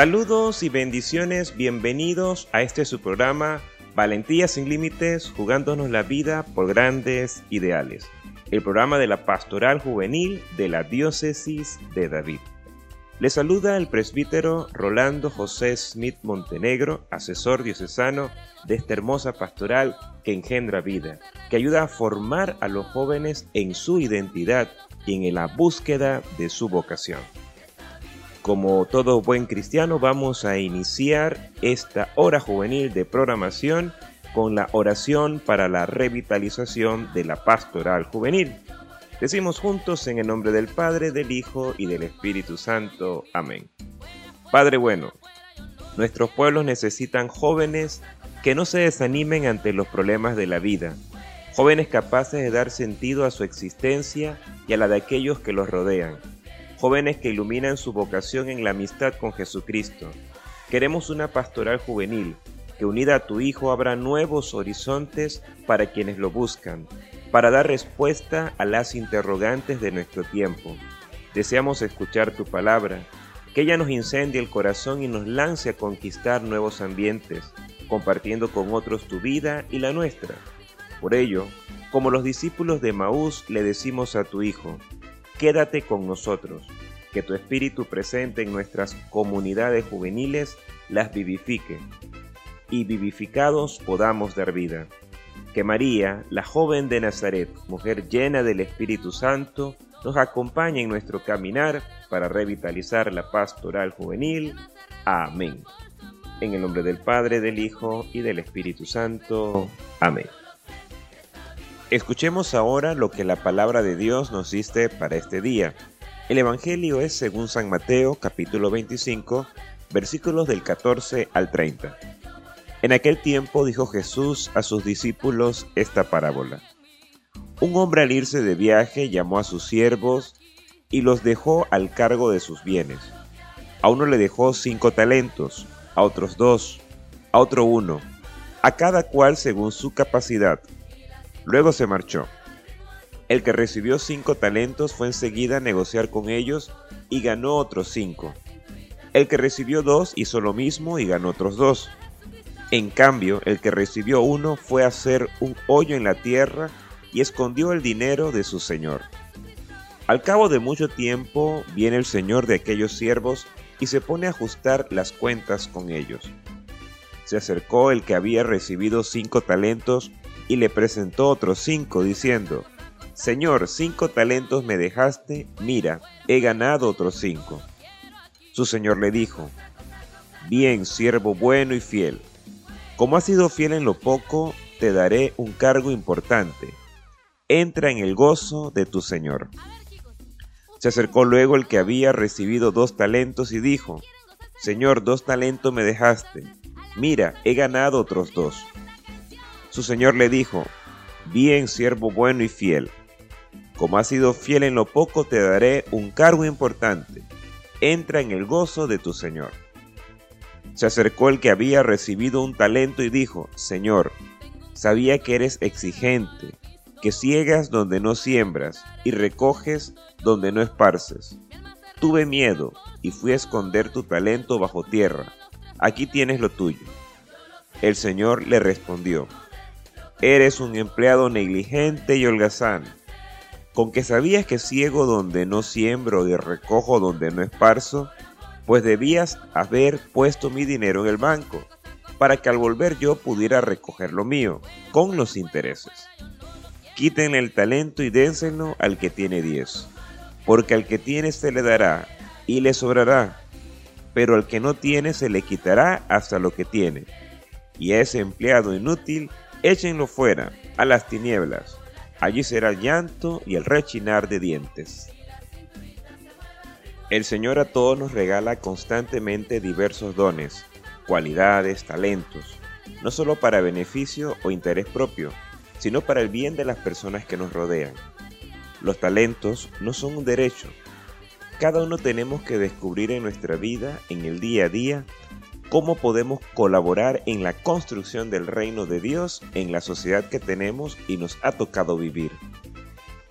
Saludos y bendiciones, bienvenidos a este su programa Valentía sin Límites, jugándonos la vida por grandes ideales. El programa de la Pastoral Juvenil de la Diócesis de David. Le saluda el presbítero Rolando José Smith Montenegro, asesor diocesano de esta hermosa pastoral que engendra vida, que ayuda a formar a los jóvenes en su identidad y en la búsqueda de su vocación. Como todo buen cristiano, vamos a iniciar esta hora juvenil de programación con la oración para la revitalización de la pastoral juvenil. Decimos juntos en el nombre del Padre, del Hijo y del Espíritu Santo. Amén. Padre bueno, nuestros pueblos necesitan jóvenes que no se desanimen ante los problemas de la vida, jóvenes capaces de dar sentido a su existencia y a la de aquellos que los rodean jóvenes que iluminan su vocación en la amistad con Jesucristo. Queremos una pastoral juvenil que unida a tu Hijo abra nuevos horizontes para quienes lo buscan, para dar respuesta a las interrogantes de nuestro tiempo. Deseamos escuchar tu palabra, que ella nos incendie el corazón y nos lance a conquistar nuevos ambientes, compartiendo con otros tu vida y la nuestra. Por ello, como los discípulos de Maús le decimos a tu Hijo, Quédate con nosotros, que tu espíritu presente en nuestras comunidades juveniles las vivifique, y vivificados podamos dar vida. Que María, la joven de Nazaret, mujer llena del Espíritu Santo, nos acompañe en nuestro caminar para revitalizar la pastoral juvenil. Amén. En el nombre del Padre, del Hijo y del Espíritu Santo. Amén. Escuchemos ahora lo que la palabra de Dios nos dice para este día. El Evangelio es según San Mateo capítulo 25 versículos del 14 al 30. En aquel tiempo dijo Jesús a sus discípulos esta parábola. Un hombre al irse de viaje llamó a sus siervos y los dejó al cargo de sus bienes. A uno le dejó cinco talentos, a otros dos, a otro uno, a cada cual según su capacidad Luego se marchó. El que recibió cinco talentos fue enseguida a negociar con ellos y ganó otros cinco. El que recibió dos hizo lo mismo y ganó otros dos. En cambio, el que recibió uno fue a hacer un hoyo en la tierra y escondió el dinero de su señor. Al cabo de mucho tiempo viene el señor de aquellos siervos y se pone a ajustar las cuentas con ellos. Se acercó el que había recibido cinco talentos y le presentó otros cinco, diciendo, Señor, cinco talentos me dejaste, mira, he ganado otros cinco. Su señor le dijo, Bien, siervo bueno y fiel, como has sido fiel en lo poco, te daré un cargo importante. Entra en el gozo de tu señor. Se acercó luego el que había recibido dos talentos y dijo, Señor, dos talentos me dejaste, mira, he ganado otros dos. Su señor le dijo, Bien, siervo bueno y fiel. Como has sido fiel en lo poco, te daré un cargo importante. Entra en el gozo de tu señor. Se acercó el que había recibido un talento y dijo, Señor, sabía que eres exigente, que ciegas donde no siembras y recoges donde no esparces. Tuve miedo y fui a esconder tu talento bajo tierra. Aquí tienes lo tuyo. El Señor le respondió, Eres un empleado negligente y holgazán, con que sabías que ciego donde no siembro y recojo donde no esparzo, pues debías haber puesto mi dinero en el banco, para que al volver yo pudiera recoger lo mío, con los intereses. Quiten el talento y dénselo al que tiene diez, porque al que tiene se le dará y le sobrará, pero al que no tiene se le quitará hasta lo que tiene. Y a ese empleado inútil Échenlo fuera, a las tinieblas. Allí será el llanto y el rechinar de dientes. El Señor a todos nos regala constantemente diversos dones, cualidades, talentos, no solo para beneficio o interés propio, sino para el bien de las personas que nos rodean. Los talentos no son un derecho. Cada uno tenemos que descubrir en nuestra vida, en el día a día, cómo podemos colaborar en la construcción del reino de Dios en la sociedad que tenemos y nos ha tocado vivir.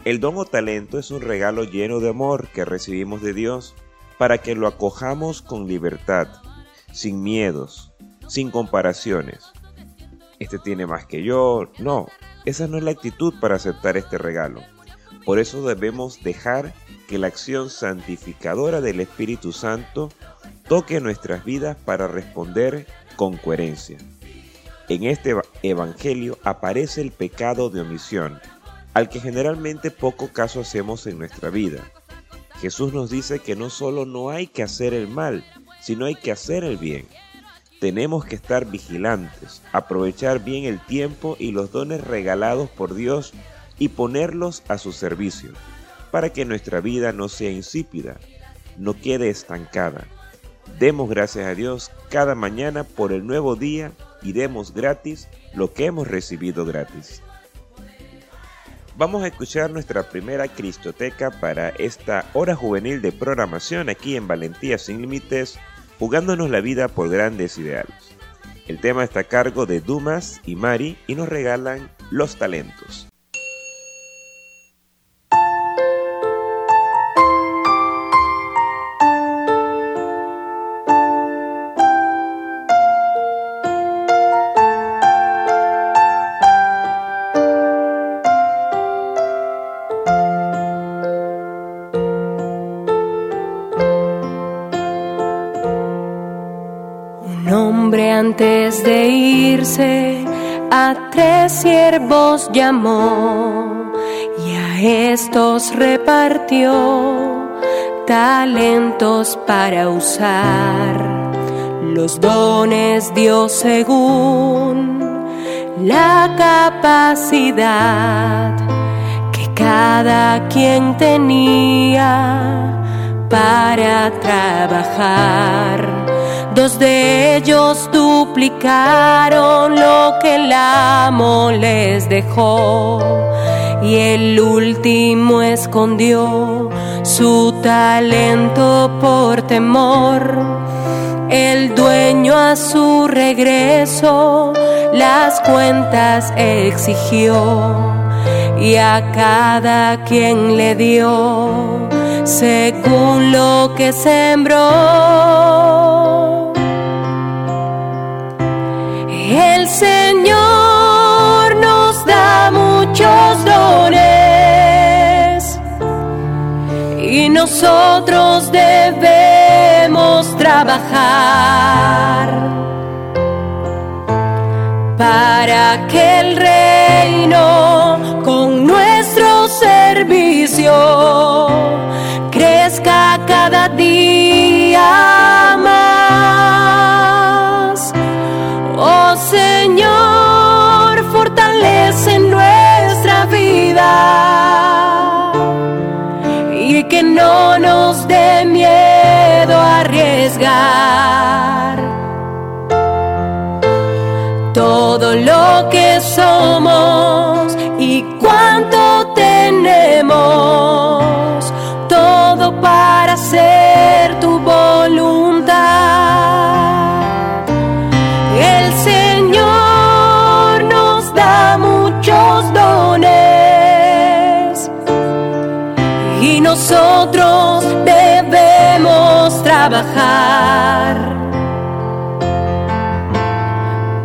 El don o talento es un regalo lleno de amor que recibimos de Dios para que lo acojamos con libertad, sin miedos, sin comparaciones. Este tiene más que yo. No, esa no es la actitud para aceptar este regalo. Por eso debemos dejar que la acción santificadora del Espíritu Santo toque nuestras vidas para responder con coherencia. En este Evangelio aparece el pecado de omisión, al que generalmente poco caso hacemos en nuestra vida. Jesús nos dice que no solo no hay que hacer el mal, sino hay que hacer el bien. Tenemos que estar vigilantes, aprovechar bien el tiempo y los dones regalados por Dios y ponerlos a su servicio, para que nuestra vida no sea insípida, no quede estancada. Demos gracias a Dios cada mañana por el nuevo día y demos gratis lo que hemos recibido gratis. Vamos a escuchar nuestra primera Cristoteca para esta hora juvenil de programación aquí en Valentía sin Límites, jugándonos la vida por grandes ideales. El tema está a cargo de Dumas y Mari y nos regalan los talentos. Tres siervos llamó y a estos repartió talentos para usar. Los dones dio según la capacidad que cada quien tenía para trabajar Dos de ellos duplicaron lo que el amo les dejó y el último escondió su talento por temor. El dueño a su regreso las cuentas exigió y a cada quien le dio según lo que sembró. Y nosotros debemos trabajar para que el reino con nuestro servicio crezca no nos dé miedo arriesgar todo lo que somos y cuánto tenemos, todo para hacer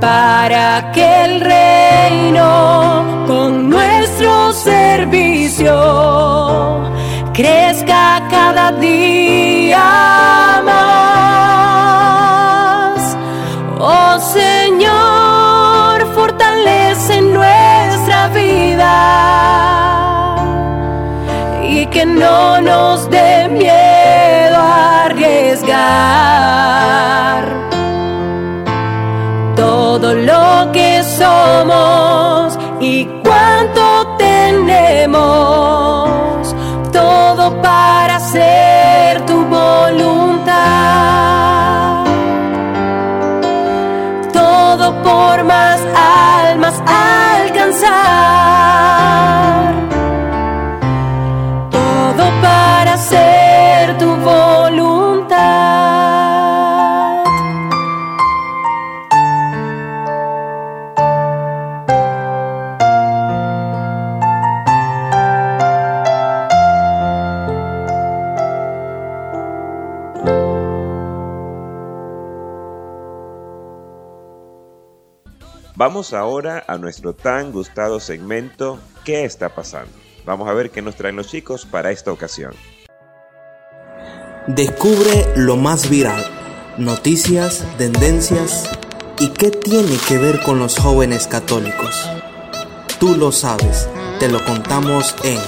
para que el reino con nuestro servicio crezca cada día más. Oh Señor, fortalece nuestra vida que no nos dé miedo arriesgar. Todo lo que somos y cuánto tenemos, todo para Vamos ahora a nuestro tan gustado segmento ¿Qué está pasando? Vamos a ver qué nos traen los chicos para esta ocasión. Descubre lo más viral, noticias, tendencias y qué tiene que ver con los jóvenes católicos. Tú lo sabes, te lo contamos en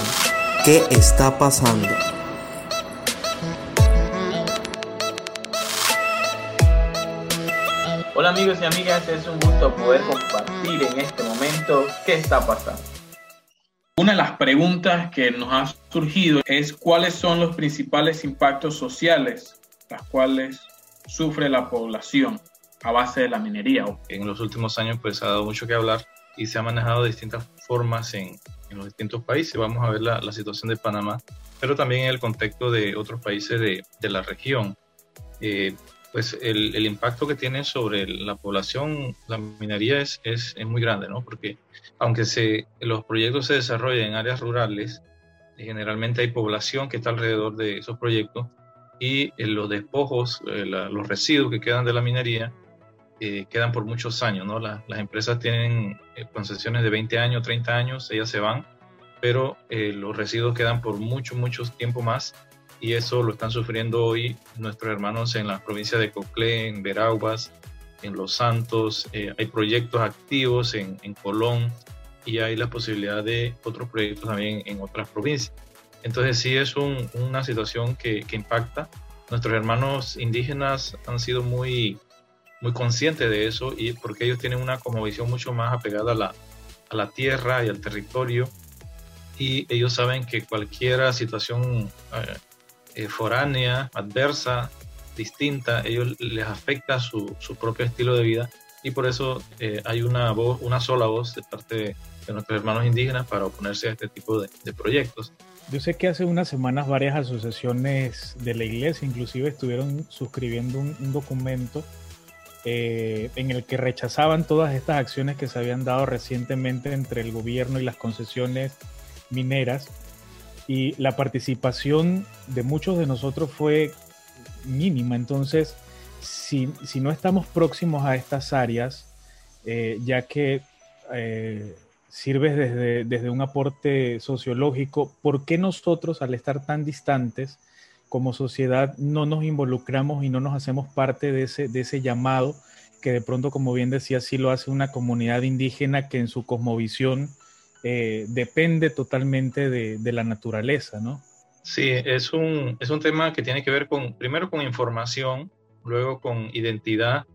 ¿Qué está pasando? Hola amigos y amigas, es un gusto poder compartir en este momento qué está pasando. Una de las preguntas que nos ha surgido es cuáles son los principales impactos sociales las cuales sufre la población a base de la minería. En los últimos años pues ha dado mucho que hablar y se ha manejado de distintas formas en, en los distintos países. Vamos a ver la, la, situación de Panamá, pero también en el contexto de otros países de, de la región. Eh, pues el, impacto que tiene sobre la población, la minería es, es, muy grande, ¿no? Porque aunque los proyectos se desarrollan en áreas rurales, generalmente hay población que está alrededor de esos proyectos y eh, los despojos, eh, los residuos que quedan de la minería, eh, quedan por muchos años, ¿no? La, las empresas tienen eh, concesiones de 20 años, 30 años, ellas se van, pero eh, los residuos quedan por mucho, mucho tiempo más y eso lo están sufriendo hoy nuestros hermanos en la provincia de Coclé, en Veraguas, en Los Santos, eh, hay proyectos activos en, en, Colón y hay la posibilidad de otros proyectos también en otras provincias. Entonces sí es un, una situación que, que, impacta. Nuestros hermanos indígenas han sido muy, muy conscientes de eso y porque ellos tienen una como visión mucho más apegada a la, a la tierra y al territorio y ellos saben que cualquier situación eh, foránea, adversa, distinta, ellos les afecta su, su, propio estilo de vida y por eso eh, hay una voz, una sola voz de parte de, nuestros hermanos indígenas para oponerse a este tipo de, proyectos. Yo sé que hace unas semanas varias asociaciones de la iglesia inclusive estuvieron suscribiendo un, un documento eh, en el que rechazaban todas estas acciones que se habían dado recientemente entre el gobierno y las concesiones mineras y la participación de muchos de nosotros fue mínima. Entonces, si, si no estamos próximos a estas áreas, eh, ya que eh, sirves desde, desde, un aporte sociológico, ¿por qué nosotros, al estar tan distantes como sociedad, no nos involucramos y no nos hacemos parte de ese, de ese llamado que de pronto, como bien decía, sí lo hace una comunidad indígena que en su cosmovisión eh, depende totalmente de, la naturaleza, ¿no? Sí, es un, es un tema que tiene que ver con, primero con información, luego con identidad,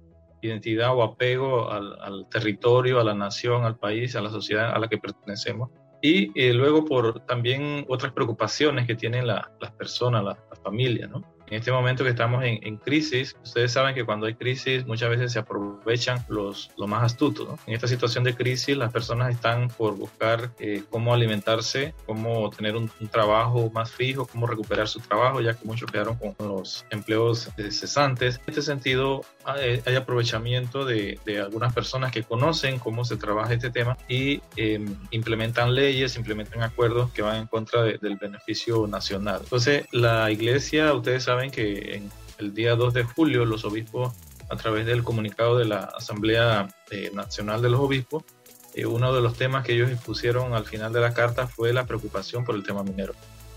identidad o apego al, territorio, a la nación, al país, a la sociedad a la que pertenecemos. Y eh, luego por también otras preocupaciones que tienen la, las personas, las la familias, ¿no? En este momento que estamos en, en, crisis, ustedes saben que cuando hay crisis muchas veces se aprovechan los, los más astutos. ¿no? En esta situación de crisis las personas están por buscar eh, cómo alimentarse, cómo tener un, un, trabajo más fijo, cómo recuperar su trabajo, ya que muchos quedaron con los empleos eh, cesantes. En este sentido hay, aprovechamiento de, de, algunas personas que conocen cómo se trabaja este tema y eh, implementan leyes, implementan acuerdos que van en contra de, del beneficio nacional. Entonces la iglesia, ustedes saben, que en el día 2 de julio los obispos, a través del comunicado de la Asamblea eh, Nacional de los Obispos, eh, uno de los temas que ellos expusieron al final de la carta fue la preocupación por el tema minero.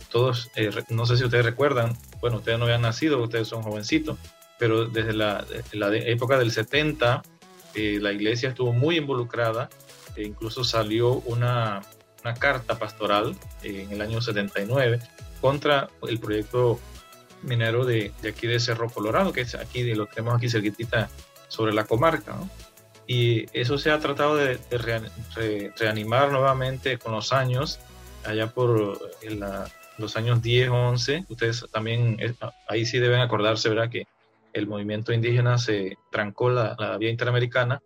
Todos, eh, no sé si ustedes recuerdan, bueno, ustedes no habían nacido, ustedes son jovencitos, pero desde la, la de época del 70, la iglesia estuvo muy involucrada, e incluso salió una, una carta pastoral en el año 79 contra el proyecto minero de, de, aquí de Cerro Colorado, que es aquí, de lo tenemos aquí cerquitita sobre la comarca. Y eso se ha tratado de, de re, re, reanimar nuevamente con los años, allá por la, los años 10, 11. Ustedes también, eh, ahí sí deben acordarse, ¿verdad? Que el movimiento indígena se trancó la, la vía interamericana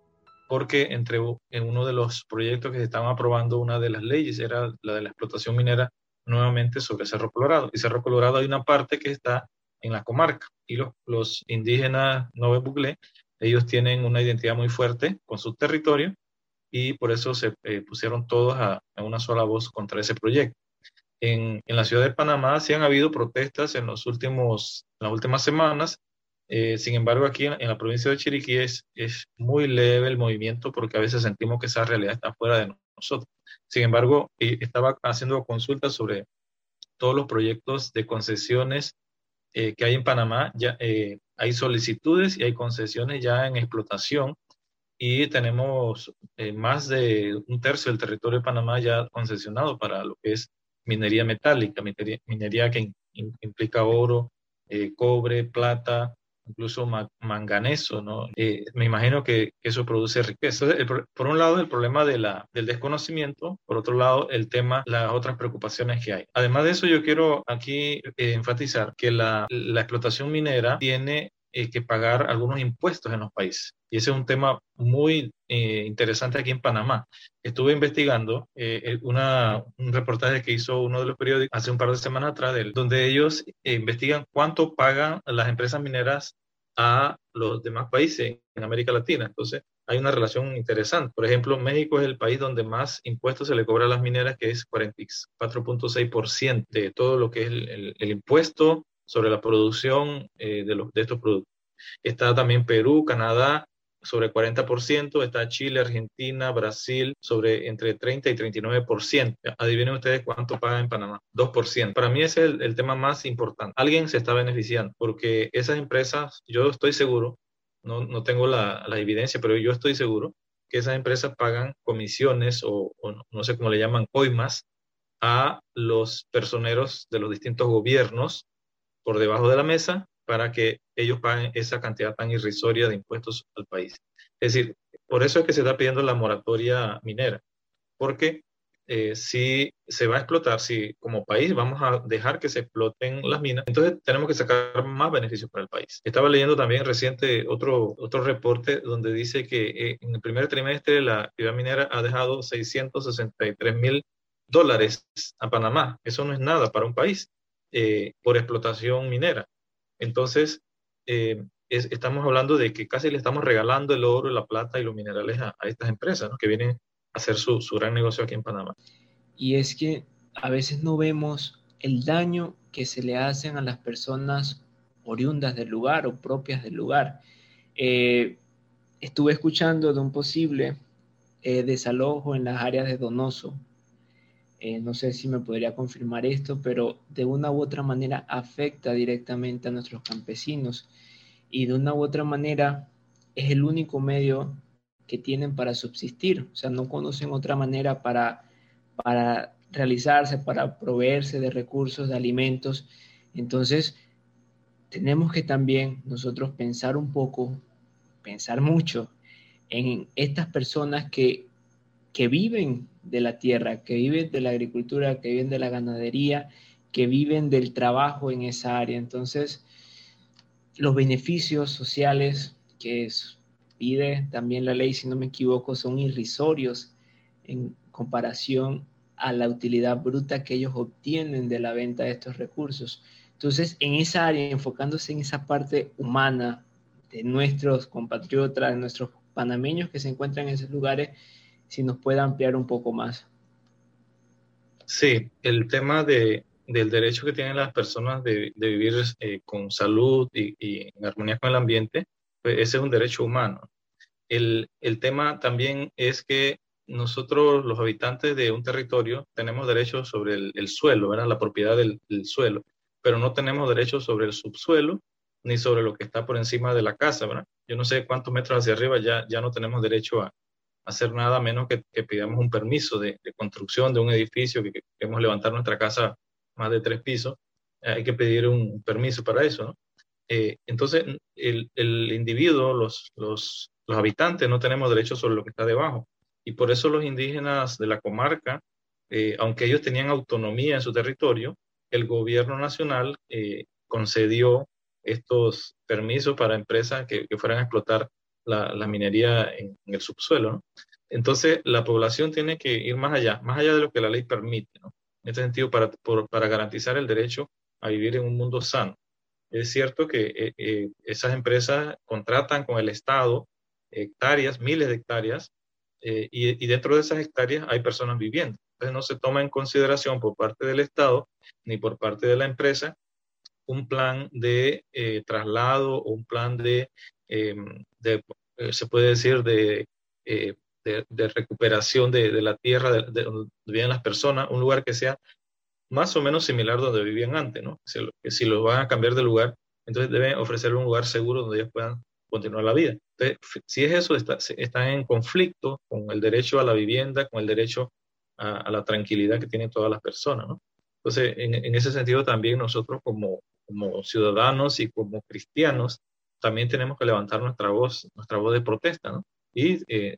porque entre en uno de los proyectos que se estaban aprobando, una de las leyes era la de la explotación minera nuevamente sobre Cerro Colorado. Y Cerro Colorado hay una parte que está en la comarca y los, los indígenas Nove Buglé, ellos tienen una identidad muy fuerte con su territorio y por eso se eh, pusieron todos a, una sola voz contra ese proyecto. En, en, la ciudad de Panamá sí han habido protestas en, los últimos, en las últimas semanas Eh, sin embargo, aquí en, la provincia de Chiriquí es, es muy leve el movimiento porque a veces sentimos que esa realidad está fuera de nosotros. Sin embargo, estaba haciendo consultas sobre todos los proyectos de concesiones eh, que hay en Panamá. Ya eh, hay solicitudes y hay concesiones ya en explotación y tenemos más de un tercio del territorio de Panamá ya concesionado para lo que es minería metálica, minería, que implica oro, cobre, plata, incluso manganeso, ¿no? Eh, me imagino que eso produce riqueza. por un lado, el problema de la, del desconocimiento, por otro lado, el tema, las otras preocupaciones que hay. Además de eso, yo quiero aquí eh, enfatizar que la, la, explotación minera tiene eh, que pagar algunos impuestos en los países. Y ese es un tema muy interesante aquí en Panamá. Estuve investigando una, un reportaje que hizo uno de los periódicos hace un par de semanas atrás, donde ellos investigan cuánto pagan las empresas mineras a los demás países en América Latina. Entonces, hay una relación interesante. Por ejemplo, México es el país donde más impuestos se le cobra a las mineras, que es 44.6% de todo lo que es el, el, impuesto sobre la producción eh, de, los, de estos productos. Está también Perú, Canadá, sobre 40%, está Chile, Argentina, Brasil sobre entre 30 y 39%. Adivinen ustedes cuánto paga en Panamá, 2%. Para mí es el, tema más importante. Alguien se está beneficiando porque esas empresas, yo estoy seguro, no, no tengo la, la, evidencia, pero yo estoy seguro que esas empresas pagan comisiones o, o no sé cómo le llaman, coimas a los personeros de los distintos gobiernos por debajo de la mesa para que ellos paguen esa cantidad tan irrisoria de impuestos al país. Es decir, por eso es que se está pidiendo la moratoria minera, porque eh, si se va a explotar, si como país vamos a dejar que se exploten las minas, entonces tenemos que sacar más beneficios para el país. Estaba leyendo también reciente otro, otro reporte donde dice que eh, en el primer trimestre la actividad minera ha dejado 663 mil dólares a Panamá. Eso no es nada para un país eh, por explotación minera. Entonces, eh, estamos hablando de que casi le estamos regalando el oro, la plata y los minerales a, estas empresas que vienen a hacer su, gran negocio aquí en Panamá. Y es que a veces no vemos el daño que se le hacen a las personas oriundas del lugar o propias del lugar. Eh, estuve escuchando de un posible desalojo en las áreas de Donoso, eh, no sé si me podría confirmar esto, pero de una u otra manera afecta directamente a nuestros campesinos y de una u otra manera es el único medio que tienen para subsistir, o sea, no conocen otra manera para, para realizarse, para proveerse de recursos, de alimentos. Entonces, tenemos que también nosotros pensar un poco, pensar mucho en estas personas que, que viven de la tierra, que viven de la agricultura, que viven de la ganadería, que viven del trabajo en esa área. Entonces, los beneficios sociales que pide también la ley, si no me equivoco, son irrisorios en comparación a la utilidad bruta que ellos obtienen de la venta de estos recursos. Entonces, en esa área, enfocándose en esa parte humana de nuestros compatriotas, de nuestros panameños que se encuentran en esos lugares, si nos puede ampliar un poco más. Sí, el tema de, del derecho que tienen las personas de, vivir eh, con salud y, en armonía con el ambiente, pues ese es un derecho humano. El, tema también es que nosotros, los habitantes de un territorio, tenemos derecho sobre el, suelo, ¿verdad? la propiedad del, suelo, pero no tenemos derecho sobre el subsuelo ni sobre lo que está por encima de la casa. ¿verdad? Yo no sé cuántos metros hacia arriba ya, ya no tenemos derecho a, hacer nada menos que, que pidamos un permiso de, construcción de un edificio, que, queremos levantar nuestra casa más de tres pisos, eh, hay que pedir un permiso para eso. Eh, entonces, el, individuo, los, los, habitantes, no tenemos derecho sobre lo que está debajo. Y por eso los indígenas de la comarca, eh, aunque ellos tenían autonomía en su territorio, el gobierno nacional concedió estos permisos para empresas que, que fueran a explotar la, minería en, el subsuelo. Entonces, la población tiene que ir más allá, más allá de lo que la ley permite, en este sentido, para, garantizar el derecho a vivir en un mundo sano. Es cierto que eh, eh, esas empresas contratan con el Estado hectáreas, miles de hectáreas, eh, y, y, dentro de esas hectáreas hay personas viviendo. Entonces no se toma en consideración por parte del Estado ni por parte de la empresa un plan de eh, traslado o un plan de, em, de se puede decir, de, recuperación de, la tierra de, donde viven las personas, un lugar que sea más o menos similar donde vivían antes, ¿no? Si, si los van a cambiar de lugar, entonces deben ofrecerle un lugar seguro donde ellos puedan continuar la vida. Si es eso, está, en conflicto con el derecho a la vivienda, con el derecho a, la tranquilidad que tienen todas las personas, ¿no? Entonces, en, ese sentido también nosotros como, como ciudadanos y como cristianos también tenemos que levantar nuestra voz, nuestra voz de protesta, ¿no? Y eh,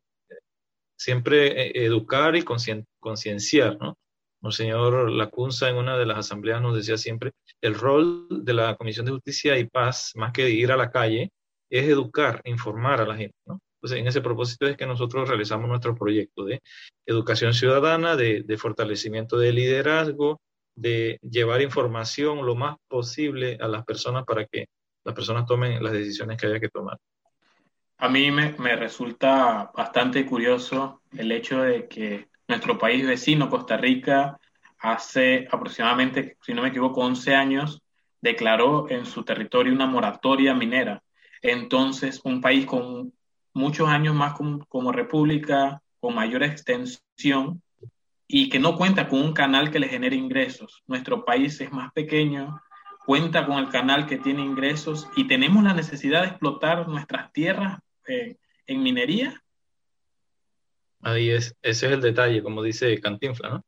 siempre eh, educar y concienciar, ¿no? Monseñor Lacunza en una de las asambleas nos decía siempre, el rol de la Comisión de Justicia y Paz, más que ir a la calle, es educar, informar a la gente, ¿no? Entonces, en ese propósito es que nosotros realizamos nuestro proyecto de educación ciudadana, de, fortalecimiento de liderazgo, de llevar información lo más posible a las personas para que las personas tomen las decisiones que haya que tomar. A mí me, me resulta bastante curioso el hecho de que nuestro país vecino, Costa Rica, hace aproximadamente, si no me equivoco, 11 años, declaró en su territorio una moratoria minera. Entonces, un país con muchos años más como, república, con mayor extensión y que no cuenta con un canal que le genere ingresos. Nuestro país es más pequeño, cuenta con el canal que tiene ingresos y tenemos la necesidad de explotar nuestras tierras eh, en minería. Ahí es, ese es el detalle, como dice Cantinfla, ¿no?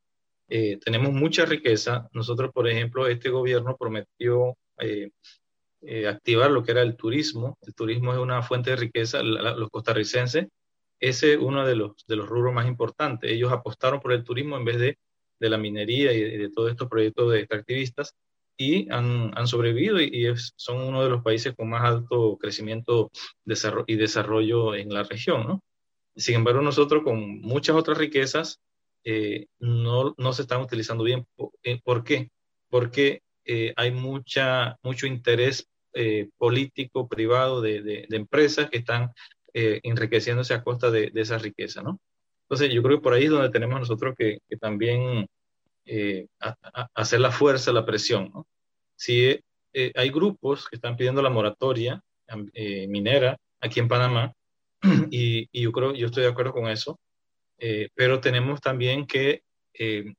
Eh, tenemos mucha riqueza. Nosotros, por ejemplo, este gobierno prometió eh, activar lo que era el turismo. El turismo es una fuente de riqueza. los costarricenses, ese es uno de los, de los rubros más importantes. Ellos apostaron por el turismo en vez de, de la minería y de, todos estos proyectos de extractivistas y han, han sobrevivido y, son uno de los países con más alto crecimiento y desarrollo en la región. ¿no? Sin embargo, nosotros con muchas otras riquezas eh, no, no, se están utilizando bien. ¿Por eh, qué? Porque hay mucha, mucho interés eh, político, privado, de, empresas que están eh, enriqueciéndose a costa de, esa riqueza, ¿no? Entonces, yo creo que por ahí es donde tenemos nosotros que, también eh, hacer la fuerza, la presión, ¿no? Si hay grupos que están pidiendo la moratoria minera aquí en Panamá, y, y, yo creo, yo estoy de acuerdo con eso, pero tenemos también que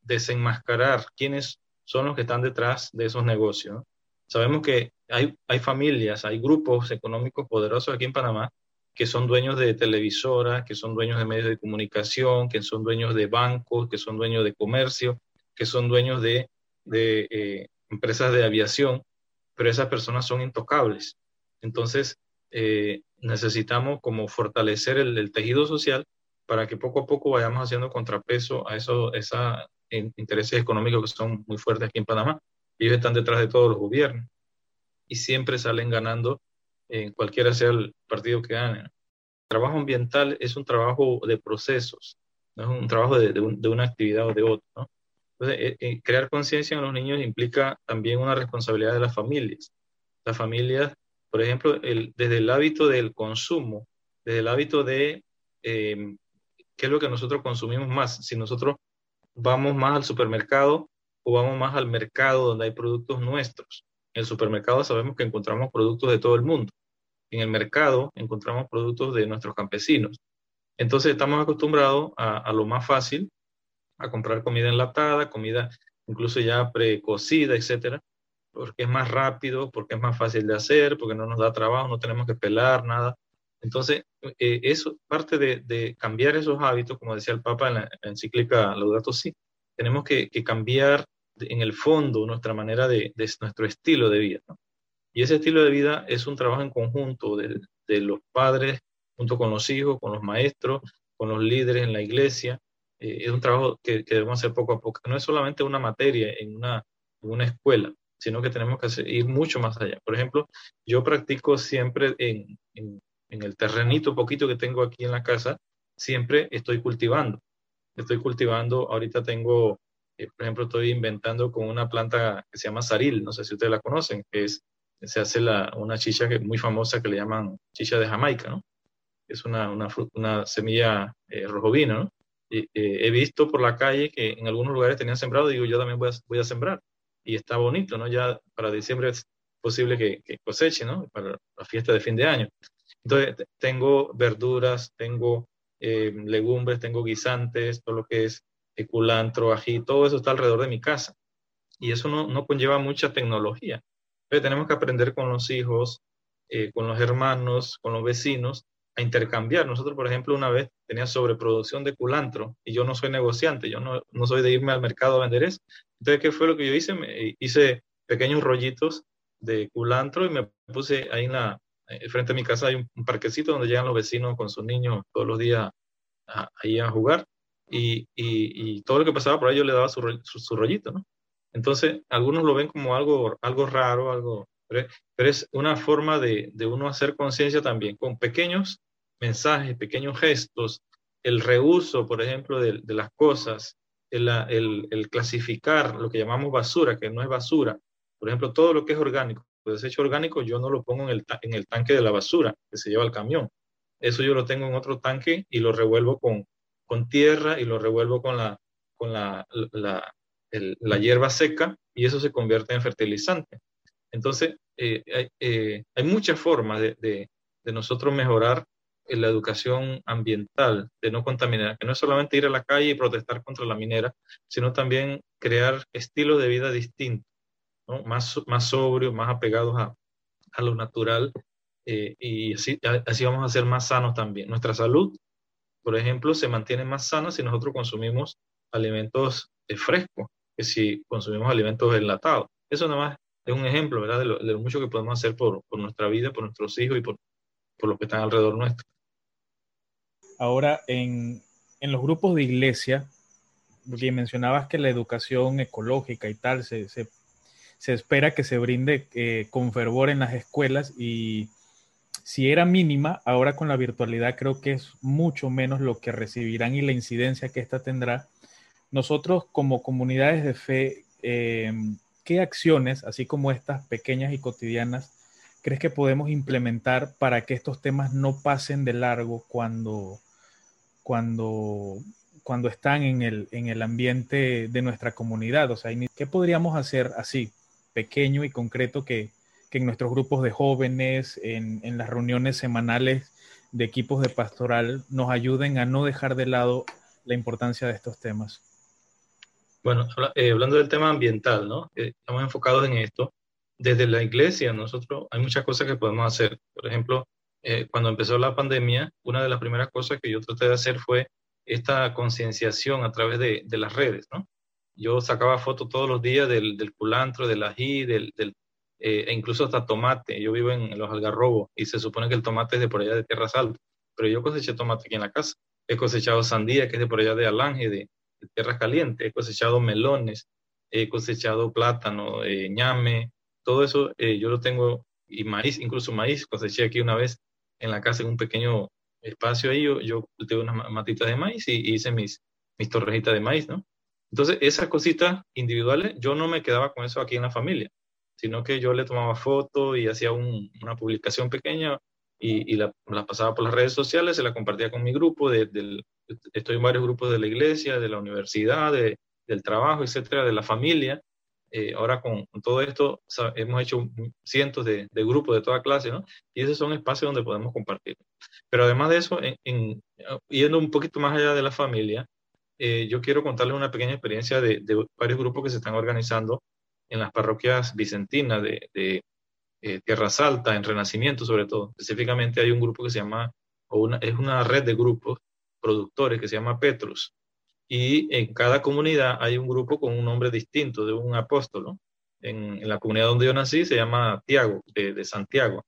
desenmascarar quiénes son los que están detrás de esos negocios. ¿no? Sabemos que hay, hay familias, hay grupos económicos poderosos aquí en Panamá que son dueños de televisoras, que son dueños de medios de comunicación, que son dueños de bancos, que son dueños de comercio, que son dueños de, eh, empresas de aviación, pero esas personas son intocables. Entonces, eh, necesitamos como fortalecer el, tejido social para que poco a poco vayamos haciendo contrapeso a esos intereses económicos que son muy fuertes aquí en Panamá. Ellos están detrás de todos los gobiernos y siempre salen ganando en cualquiera sea el partido que gane. Trabajo ambiental es un trabajo de procesos, no es un trabajo de, una actividad o de otra. Entonces, eh, eh, crear conciencia en los niños implica también una responsabilidad de las familias. Las familias, por ejemplo, desde el hábito del consumo, desde el hábito de em, qué es lo que nosotros consumimos más. Si nosotros vamos más al supermercado o vamos más al mercado donde hay productos nuestros. En el supermercado sabemos que encontramos productos de todo el mundo. En el mercado encontramos productos de nuestros campesinos. Entonces estamos acostumbrados a, lo más fácil, a comprar comida enlatada, comida incluso ya precocida, etcétera, porque es más rápido, porque es más fácil de hacer, porque no nos da trabajo, no tenemos que pelar nada. Entonces, eh, eso parte de, cambiar esos hábitos, como decía el Papa en la, encíclica Laudato Si, tenemos que, que, cambiar en el fondo nuestra manera de, nuestro estilo de vida. Y ese estilo de vida es un trabajo en conjunto de, los padres, junto con los hijos, con los maestros, con los líderes en la iglesia. Eh, es un trabajo que, debemos hacer poco a poco. No es solamente una materia en una, una escuela, sino que tenemos que ir mucho más allá. Por ejemplo, yo practico siempre en, en, en el terrenito poquito que tengo aquí en la casa, siempre estoy cultivando. Estoy cultivando, ahorita tengo eh, por ejemplo, estoy inventando con una planta que se llama saril, no sé si ustedes la conocen, que es, se hace la, una chicha que, muy famosa que le llaman chicha de Jamaica, ¿no? Es una, una, una semilla eh, rojovina, ¿no? Y, eh, he visto por la calle que en algunos lugares tenían sembrado, digo, yo también voy a, voy a sembrar. Y está bonito, ¿no? Ya para diciembre posible que, coseche, ¿no? Para la fiesta de fin de año. Entonces, tengo verduras, tengo eh, legumbres, tengo guisantes, todo lo que es culantro, ají, todo eso está alrededor de mi casa. Y eso no, no conlleva mucha tecnología. Entonces, tenemos que aprender con los hijos, eh, con los hermanos, con los vecinos, a intercambiar. Nosotros, por ejemplo, una vez tenía sobreproducción de culantro y yo no soy negociante, yo no, no soy de irme al mercado a vender eso. Entonces, ¿qué fue lo que yo hice? Me, hice pequeños rollitos de culantro y me puse ahí en la, eh, frente a mi casa hay un, parquecito donde llegan los vecinos con sus niños todos los días ahí a jugar y, todo lo que pasaba por ahí yo le daba su, su, rollito, ¿no? Entonces, algunos lo ven como algo, algo raro, algo, pero, es una forma de, de uno hacer conciencia también con pequeños mensajes, pequeños gestos, el reuso, por ejemplo, de, de las cosas, el, el, el, clasificar lo que llamamos basura, que no es basura. Por ejemplo, todo lo que es orgánico, el desecho orgánico yo no lo pongo en el, en el tanque de la basura que se lleva al camión. Eso yo lo tengo en otro tanque y lo revuelvo con, con tierra y lo revuelvo con la, con la, la, la hierba seca y eso se convierte en fertilizante. Entonces, eh, eh, hay, muchas formas de, de, de, nosotros mejorar la educación ambiental, de no contaminar, que no es solamente ir a la calle y protestar contra la minera, sino también crear estilos de vida distintos, ¿no? más, más sobrios, más apegados a, a lo natural, eh, y así, así vamos a ser más sanos también. Nuestra salud por ejemplo, se mantiene más sana si nosotros consumimos alimentos frescos que si consumimos alimentos enlatados. Eso nada más es un ejemplo, ¿verdad? De lo, mucho que podemos hacer por, por, nuestra vida, por nuestros hijos y por, por los que están alrededor nuestro. Ahora, en, en los grupos de iglesia, porque mencionabas que la educación ecológica y tal se, se, se espera que se brinde eh, con fervor en las escuelas y si era mínima, ahora con la virtualidad creo que es mucho menos lo que recibirán y la incidencia que ésta tendrá. Nosotros como comunidades de fe, eh, ¿qué acciones, así como estas pequeñas y cotidianas, crees que podemos implementar para que estos temas no pasen de largo cuando, cuando, cuando están en el, en el ambiente de nuestra comunidad? O sea, ¿qué podríamos hacer así, pequeño y concreto que, que en nuestros grupos de jóvenes, en, en, las reuniones semanales de equipos de pastoral, nos ayuden a no dejar de lado la importancia de estos temas. Bueno, eh, hablando del tema ambiental, ¿no? Eh, estamos enfocados en esto. Desde la iglesia, nosotros hay muchas cosas que podemos hacer. Por ejemplo, eh, cuando empezó la pandemia, una de las primeras cosas que yo traté de hacer fue esta concienciación a través de, de, las redes, ¿no? Yo sacaba fotos todos los días del, del culantro, del ají, del, del, eh, e incluso hasta tomate. Yo vivo en los algarrobos y se supone que el tomate es de por allá de Tierras Altas, pero yo coseché tomate aquí en la casa. He cosechado sandía, que es de por allá de Alange, de, de Tierras Calientes. He cosechado melones, he cosechado plátano, eh, ñame, todo eso eh, yo lo tengo, y maíz, incluso maíz, coseché aquí una vez en la casa en un pequeño espacio ahí, yo, yo unas matitas de maíz y, y hice mis, mis torrejitas de maíz, ¿no? Entonces, esas cositas individuales, yo no me quedaba con eso aquí en la familia sino que yo le tomaba fotos y hacía un, una publicación pequeña y, y la, pasaba por las redes sociales, se la compartía con mi grupo, de, del, estoy en varios grupos de la iglesia, de la universidad, de, del trabajo, etcétera, de la familia. Eh, ahora con, todo esto hemos hecho cientos de, grupos de toda clase, ¿no? Y esos son espacios donde podemos compartir. Pero además de eso, en, en, yendo un poquito más allá de la familia, eh, yo quiero contarles una pequeña experiencia de varios grupos que se están organizando en las parroquias vicentinas de, de eh, Tierras Alta, en Renacimiento sobre todo. Específicamente hay un grupo que se llama, o una, es una red de grupos productores que se llama Petrus. Y en cada comunidad hay un grupo con un nombre distinto de un apóstol. En, en, la comunidad donde yo nací se llama Tiago, de, de, Santiago,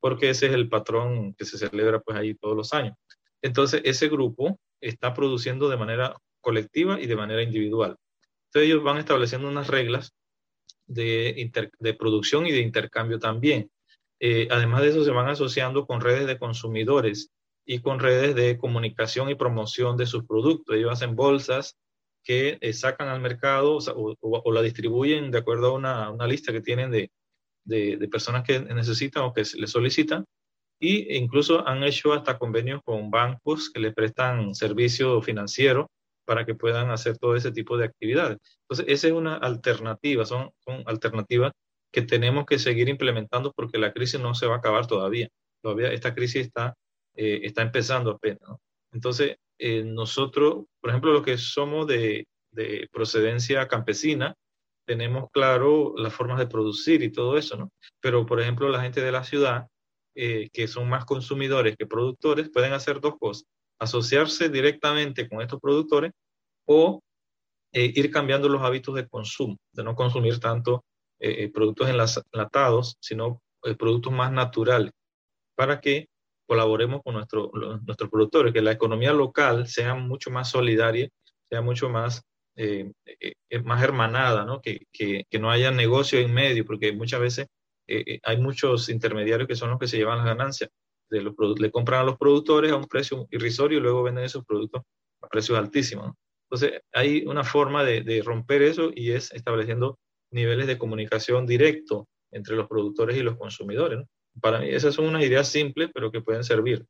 porque ese es el patrón que se celebra pues ahí todos los años. Entonces ese grupo está produciendo de manera colectiva y de manera individual. Entonces ellos van estableciendo unas reglas de, producción y de intercambio también. Eh, además de eso, se van asociando con redes de consumidores y con redes de comunicación y promoción de sus productos. Ellos hacen bolsas que eh, sacan al mercado o, la distribuyen de acuerdo a una, lista que tienen de, de, de, personas que necesitan o que les solicitan. Y incluso han hecho hasta convenios con bancos que les prestan servicio financiero para que puedan hacer todo ese tipo de actividades. Entonces, esa es una alternativa, son, son alternativas que tenemos que seguir implementando porque la crisis no se va a acabar todavía. Todavía esta crisis está, eh, está empezando apenas. Entonces, eh, nosotros, por ejemplo, los que somos de, de, procedencia campesina, tenemos claro las formas de producir y todo eso, ¿no? Pero, por ejemplo, la gente de la ciudad, eh, que son más consumidores que productores, pueden hacer dos cosas. Asociarse directamente con estos productores o ir cambiando los hábitos de consumo, de no consumir tanto eh, eh, productos enlatados, sino eh, productos más naturales, para que colaboremos con nuestro, nuestros productores, que la economía local sea mucho más solidaria, sea mucho más, más hermanada, ¿no? Que, que, que, no haya negocio en medio, porque muchas veces hay muchos intermediarios que son los que se llevan las ganancias. De los, le compran a los productores a un precio irrisorio y luego venden esos productos a precios altísimos. Entonces, hay una forma de, de romper eso y es estableciendo niveles de comunicación directo entre los productores y los consumidores. Para mí esas son unas ideas simples, pero que pueden servir.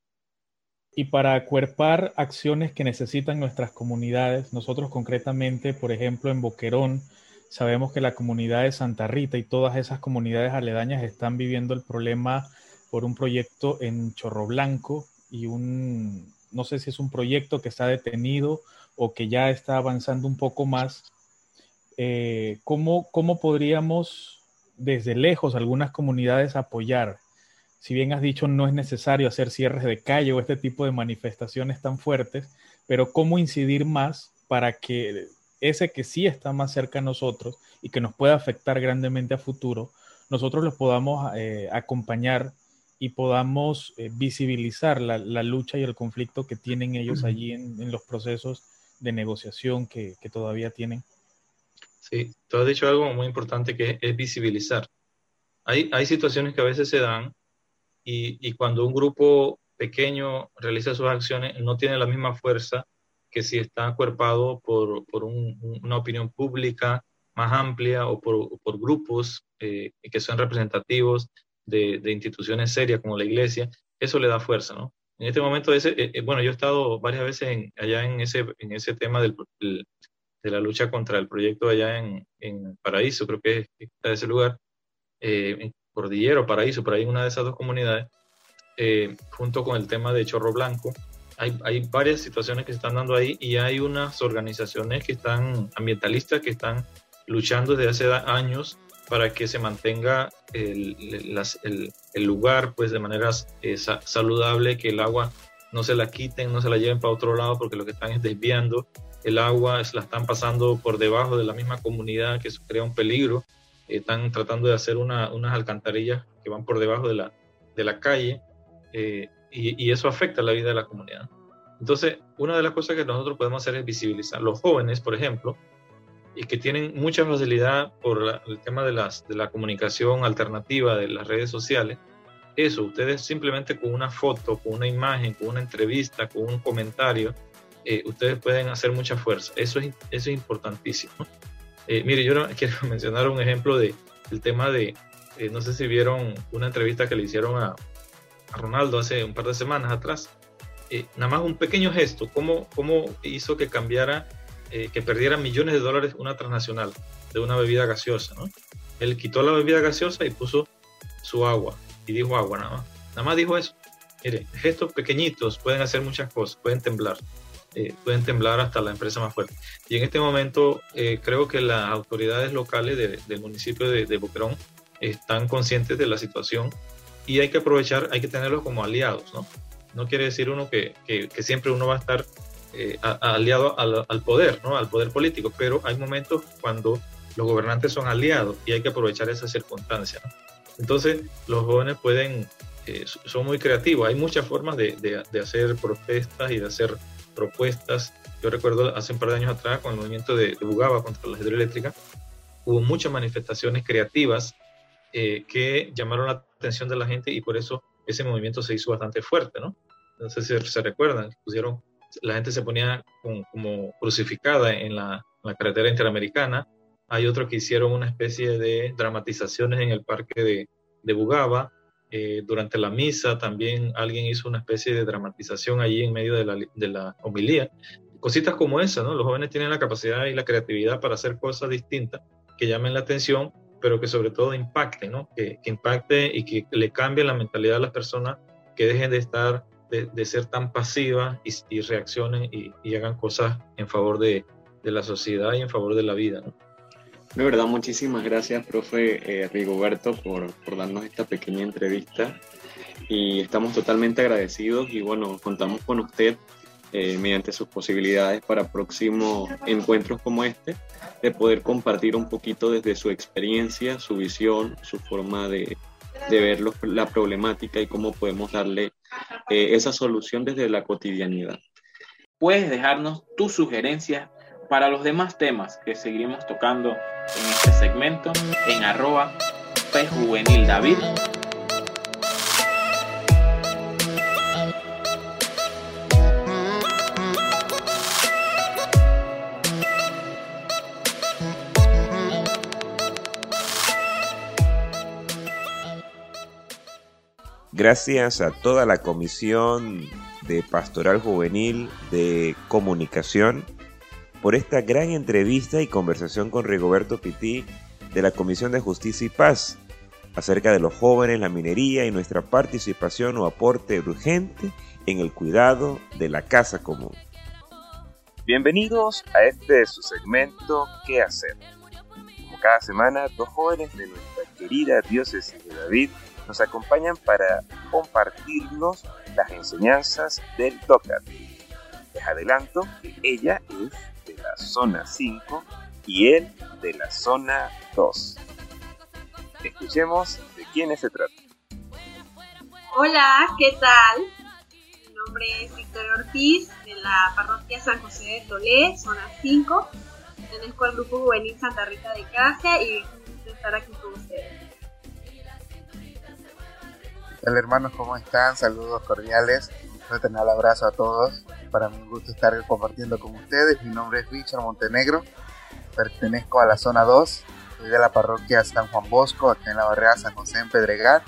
Y para acuerpar acciones que necesitan nuestras comunidades, nosotros concretamente, por ejemplo, en Boquerón, sabemos que la comunidad de Santa Rita y todas esas comunidades aledañas están viviendo el problema por un proyecto en Chorro Blanco y un, no sé si es un proyecto que está detenido o que ya está avanzando un poco más, eh, ¿cómo, ¿cómo podríamos desde lejos algunas comunidades apoyar? Si bien has dicho no es necesario hacer cierres de calle o este tipo de manifestaciones tan fuertes, pero ¿cómo incidir más para que ese que sí está más cerca a nosotros y que nos puede afectar grandemente a futuro, nosotros los podamos eh, acompañar y podamos eh, visibilizar la, la, lucha y el conflicto que tienen ellos allí en, en los procesos de negociación que, que todavía tienen? Sí, tú has dicho algo muy importante que es visibilizar. Hay, hay situaciones que a veces se dan y, y cuando un grupo pequeño realiza sus acciones no tiene la misma fuerza que si está acuerpado por, por un, una opinión pública más amplia o por, por grupos eh, que son representativos de, instituciones serias como la iglesia, eso le da fuerza, ¿no? En este momento, ese, eh, eh bueno, yo he estado varias veces allá en ese, en ese tema del, de la lucha contra el proyecto allá en, en Paraíso, creo que está ese lugar, eh, en Cordillero, Paraíso, por ahí una de esas dos comunidades, eh, junto con el tema de Chorro Blanco. Hay, hay, varias situaciones que se están dando ahí y hay unas organizaciones que están ambientalistas que están luchando desde hace años para que se mantenga el, el, lugar pues de manera eh, saludable, que el agua no se la quiten, no se la lleven para otro lado porque lo que están es desviando el agua la están pasando por debajo de la misma comunidad, que eso crea un peligro. están tratando de hacer una, unas alcantarillas que van por debajo de la, de la calle eh, y, y, eso afecta la vida de la comunidad. Entonces, una de las cosas que nosotros podemos hacer es visibilizar. Los jóvenes, por ejemplo, y que tienen mucha facilidad por la, el tema de, las, de la comunicación alternativa de las redes sociales, eso, ustedes simplemente con una foto, con una imagen, con una entrevista, con un comentario, eh, ustedes pueden hacer mucha fuerza. Eso es, eso es importantísimo. Eh, mire, yo quiero mencionar un ejemplo de, del tema de, eh, no sé si vieron una entrevista que le hicieron a, a Ronaldo hace un par de semanas atrás. Eh, nada más un pequeño gesto, cómo, cómo hizo que cambiara, eh, que perdiera millones de dólares una transnacional de una bebida gaseosa. ¿no? Él quitó la bebida gaseosa y puso su agua y dijo agua nada más. Nada más dijo eso. Mire, gestos pequeñitos pueden hacer muchas cosas, pueden temblar. Eh, pueden temblar hasta la empresa más fuerte. Y en este momento eh, creo que las autoridades locales de, del municipio de, Boquerón están conscientes de la situación y hay que aprovechar, hay que tenerlos como aliados, ¿no? No quiere decir uno que, que siempre uno va a estar eh, aliado al, poder, ¿no? Al poder político, pero hay momentos cuando los gobernantes son aliados y hay que aprovechar esa circunstancia. Entonces, los jóvenes pueden, eh, son muy creativos, hay muchas formas de, hacer protestas y de hacer propuestas. Yo recuerdo hace un par de años atrás, con el movimiento de, de Bugaba contra la hidroeléctrica, hubo muchas manifestaciones creativas eh, que llamaron la atención de la gente y por eso ese movimiento se hizo bastante fuerte, ¿no? No sé si se recuerdan, pusieron, la gente se ponía como, crucificada en la, carretera interamericana. Hay otros que hicieron una especie de dramatizaciones en el parque de, Bugaba. Eh, durante la misa también alguien hizo una especie de dramatización allí en medio de la, homilía. Cositas como esa, ¿no? Los jóvenes tienen la capacidad y la creatividad para hacer cosas distintas que llamen la atención pero que sobre todo impacte, ¿no? Que, impacte y que le cambie la mentalidad a las personas, que dejen de estar, de, ser tan pasivas y, reaccionen y, hagan cosas en favor de, la sociedad y en favor de la vida, ¿no? De verdad, muchísimas gracias, profe eh, Rigoberto, por, por darnos esta pequeña entrevista y estamos totalmente agradecidos y bueno, contamos con usted eh, mediante sus posibilidades para próximos encuentros como este, de poder compartir un poquito desde su experiencia, su visión, su forma de, de ver la problemática y cómo podemos darle eh, esa solución desde la cotidianidad. Puedes dejarnos tus sugerencias para los demás temas que seguiremos tocando en este segmento en arroba David Gracias a toda la Comisión de Pastoral Juvenil de Comunicación por esta gran entrevista y conversación con Rigoberto Pití de la Comisión de Justicia y Paz acerca de los jóvenes, la minería y nuestra participación o aporte urgente en el cuidado de la casa común. Bienvenidos a este su segmento ¿Qué hacer? Como cada semana, dos jóvenes de nuestra querida diócesis de David nos acompañan para compartirnos las enseñanzas del DOCAT. Les adelanto que ella es de la zona 5 y él de la zona 2. Escuchemos de quiénes se trata. Hola, ¿qué tal? Mi nombre es Victoria Ortiz de la parroquia San José de Tolé, zona 5. Pertenezco al grupo juvenil Santa Rita de Casia y de estar aquí con ustedes. Hola hermanos? ¿Cómo están? Saludos cordiales. Un fraternal abrazo a todos. Para mí un gusto estar compartiendo con ustedes. Mi nombre es Richard Montenegro. Pertenezco a la zona 2. Soy de la parroquia San Juan Bosco, aquí en la barrera San José en Pedregal.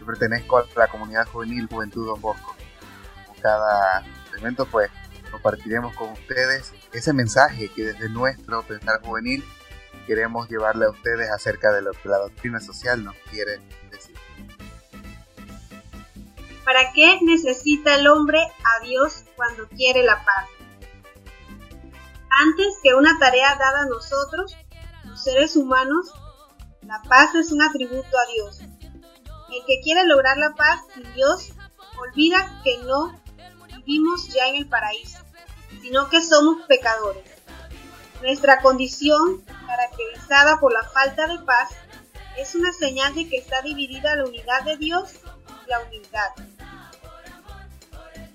Y pertenezco a la comunidad juvenil Juventud Don Bosco. Cada evento, pues compartiremos con ustedes ese mensaje que desde nuestro pensar juvenil queremos llevarle a ustedes acerca de lo que la doctrina social nos quiere ¿Para qué necesita el hombre a Dios cuando quiere la paz? Antes que una tarea dada a nosotros, los seres humanos, la paz es un atributo a Dios. El que quiere lograr la paz sin Dios olvida que no vivimos ya en el paraíso, sino que somos pecadores. Nuestra condición, caracterizada por la falta de paz, es una señal de que está dividida la unidad de Dios y la humildad.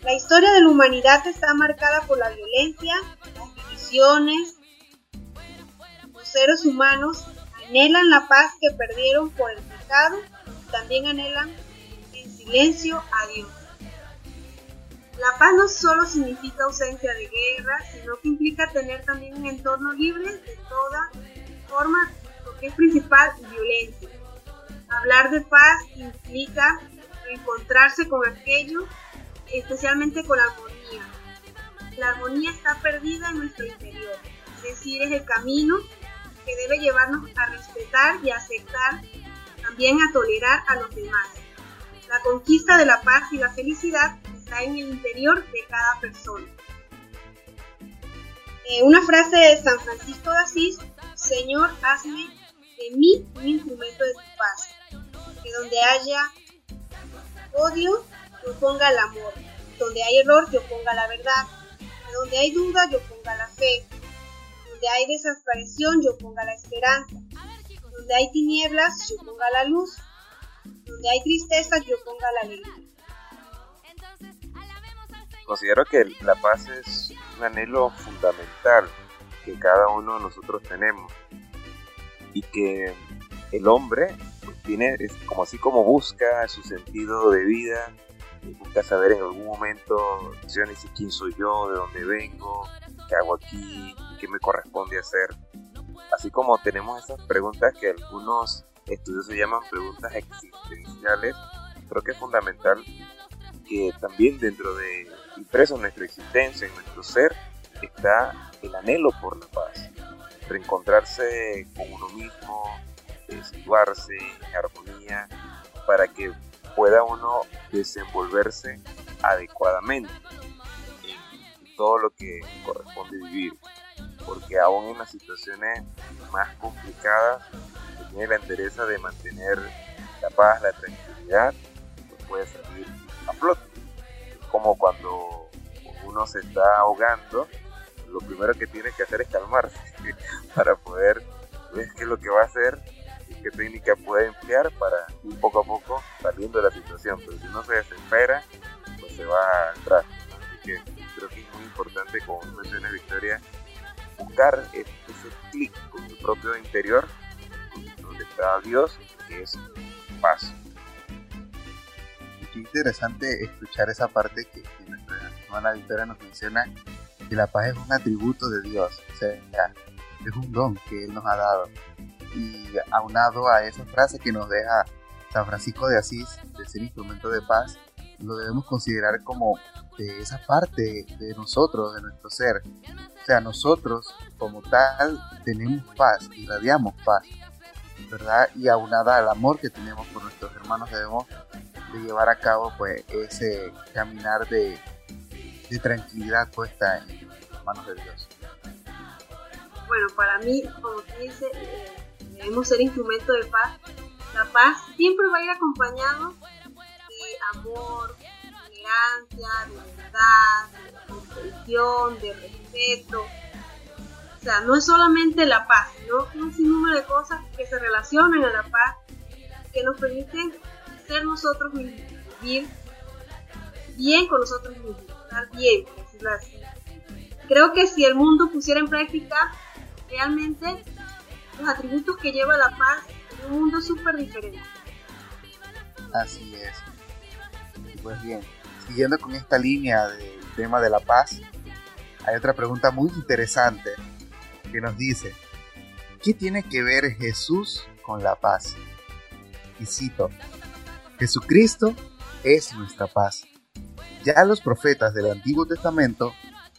La historia de la humanidad está marcada por la violencia, las divisiones. Los seres humanos anhelan la paz que perdieron por el pecado y también anhelan en silencio a Dios. La paz no solo significa ausencia de guerra, sino que implica tener también un entorno libre de toda forma, porque es principal violencia. Hablar de paz implica encontrarse con aquello especialmente con la armonía. La armonía está perdida en nuestro interior, es decir, es el camino que debe llevarnos a respetar y aceptar, también a tolerar a los demás. La conquista de la paz y la felicidad está en el interior de cada persona. Eh, una frase de San Francisco de Asís, Señor, hazme de mí un instrumento de tu paz, que donde haya odio, yo ponga el amor. Donde hay error, yo ponga la verdad. Donde hay duda, yo ponga la fe. Donde hay desaparición, yo ponga la esperanza. Donde hay tinieblas, yo ponga la luz. Donde hay tristeza, yo ponga la alegría. Considero que la paz es un anhelo fundamental que cada uno de nosotros tenemos y que el hombre pues, tiene, como así como busca su sentido de vida, busca saber en algún momento, yo ni quién soy yo, de dónde vengo, qué hago aquí, qué me corresponde hacer. Así como tenemos esas preguntas que algunos estudios se llaman preguntas existenciales, creo que es fundamental que también dentro de, impreso en nuestra existencia, en nuestro ser, está el anhelo por la paz. Reencontrarse con uno mismo, situarse en armonía para que pueda uno desenvolverse adecuadamente en todo lo que corresponde vivir. Porque aún en las situaciones más complicadas, tiene la interés de mantener la paz, la tranquilidad, pues puede salir a flote. Como cuando uno se está ahogando, lo primero que tiene que hacer es calmarse para poder ver qué es lo que va a hacer qué técnica puede emplear para ir poco a poco saliendo de la situación. Pero si no se desespera, pues se va atrás. Así que creo que es muy importante, como menciona Victoria, buscar ese clic con su propio interior, donde está Dios, que es paz. Qué interesante escuchar esa parte que, que nuestra hermana Victoria nos menciona, que la paz es un atributo de Dios, es un don que Él nos ha dado. Y aunado a esa frase que nos deja San Francisco de Asís, de ser instrumento de paz, lo debemos considerar como de esa parte de nosotros, de nuestro ser. O sea, nosotros como tal tenemos paz, irradiamos paz, ¿verdad? Y aunada al amor que tenemos por nuestros hermanos, debemos de llevar a cabo pues ese caminar de, de tranquilidad puesta en manos de Dios. Bueno, para mí, como tú dices, eh, debemos ser instrumento de paz. La paz siempre va a ir acompañado de amor, tolerancia, de verdad, de comprensión, de respeto. O sea, no es solamente la paz, sino un sinnúmero de cosas que se relacionan a la paz, que nos permiten ser nosotros mismos, vivir bien con nosotros mismos, estar bien, por decirlo así. Creo que si el mundo pusiera en práctica realmente los atributos que lleva la paz en un mundo súper diferente. Así es. Pues bien, siguiendo con esta línea del tema de la paz, hay otra pregunta muy interesante que nos dice, ¿qué tiene que ver Jesús con la paz? Y cito, Jesucristo es nuestra paz. Ya los profetas del Antiguo Testamento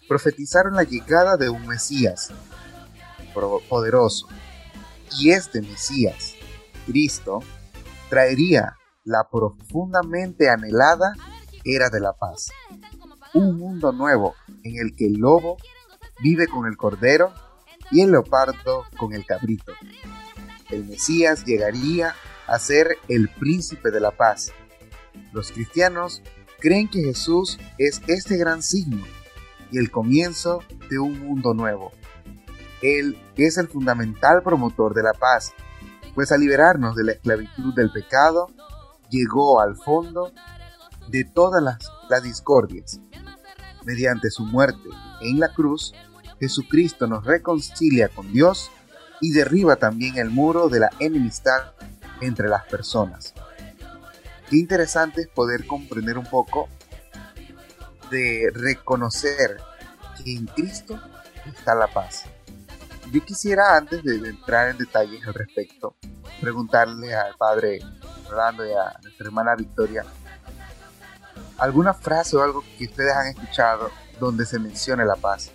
profetizaron la llegada de un Mesías poderoso. Y este Mesías, Cristo, traería la profundamente anhelada era de la paz. Un mundo nuevo en el que el lobo vive con el cordero y el leopardo con el cabrito. El Mesías llegaría a ser el príncipe de la paz. Los cristianos creen que Jesús es este gran signo y el comienzo de un mundo nuevo. Él es el fundamental promotor de la paz, pues al liberarnos de la esclavitud del pecado, llegó al fondo de todas las, las discordias. Mediante su muerte en la cruz, Jesucristo nos reconcilia con Dios y derriba también el muro de la enemistad entre las personas. Qué interesante es poder comprender un poco de reconocer que en Cristo está la paz. Yo quisiera, antes de entrar en detalles al respecto, preguntarle al padre Rolando y a nuestra hermana Victoria, alguna frase o algo que ustedes han escuchado donde se mencione la paz,